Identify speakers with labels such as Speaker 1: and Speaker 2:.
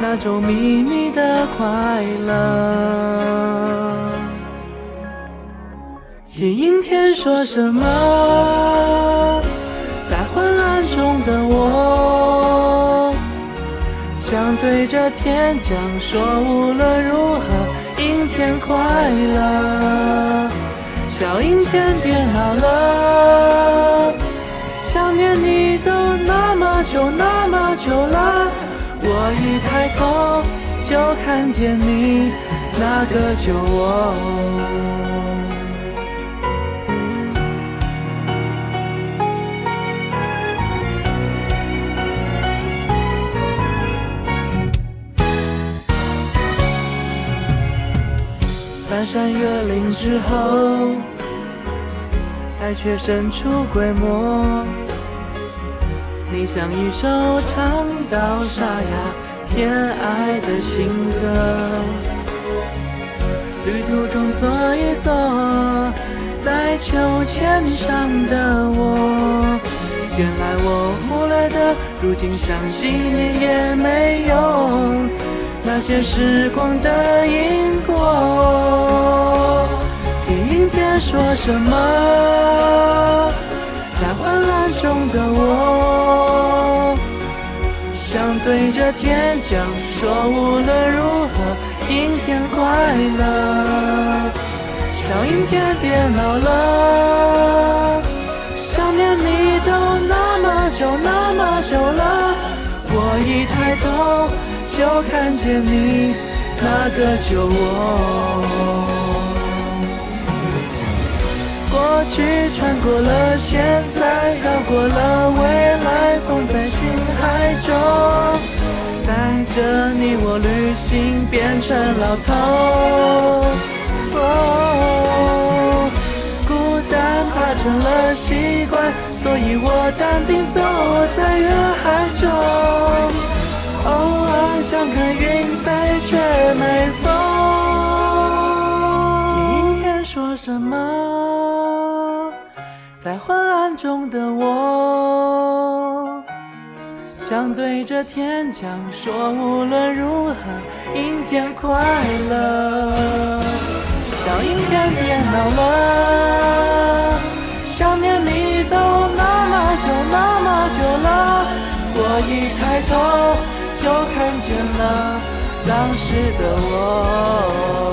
Speaker 1: 那种秘密的快乐。听阴天说什么？在昏暗中的我，想对着天讲说，无论如何，阴天快乐。小阴天别闹了，想念你都那么久那么久了。我一抬头就看见你那个酒窝。翻山越岭之后，爱却神出鬼没。你像一首唱到沙哑偏爱的情歌，旅途中坐一坐，在秋千上的我，原来我忽略的，如今想纪念也没用，那些时光的因果。听阴天说什么？在昏暗中的我，对着天讲说，无论如何，阴天快乐。小阴天别闹了，想念你都那么久那么久了。我一抬头就看见你那个酒窝。过去穿过了，现在绕过了，未来在心海中，带着你我旅行变成老头。孤单怕成了习惯，所以我淡定走在人海中，偶尔想看云飞却没风。明天说什么？在昏暗中的我，想对着天讲说，无论如何，阴天快乐。小阴天别闹了，想念你都那么久那么久了。我一抬头就看见了当时的我。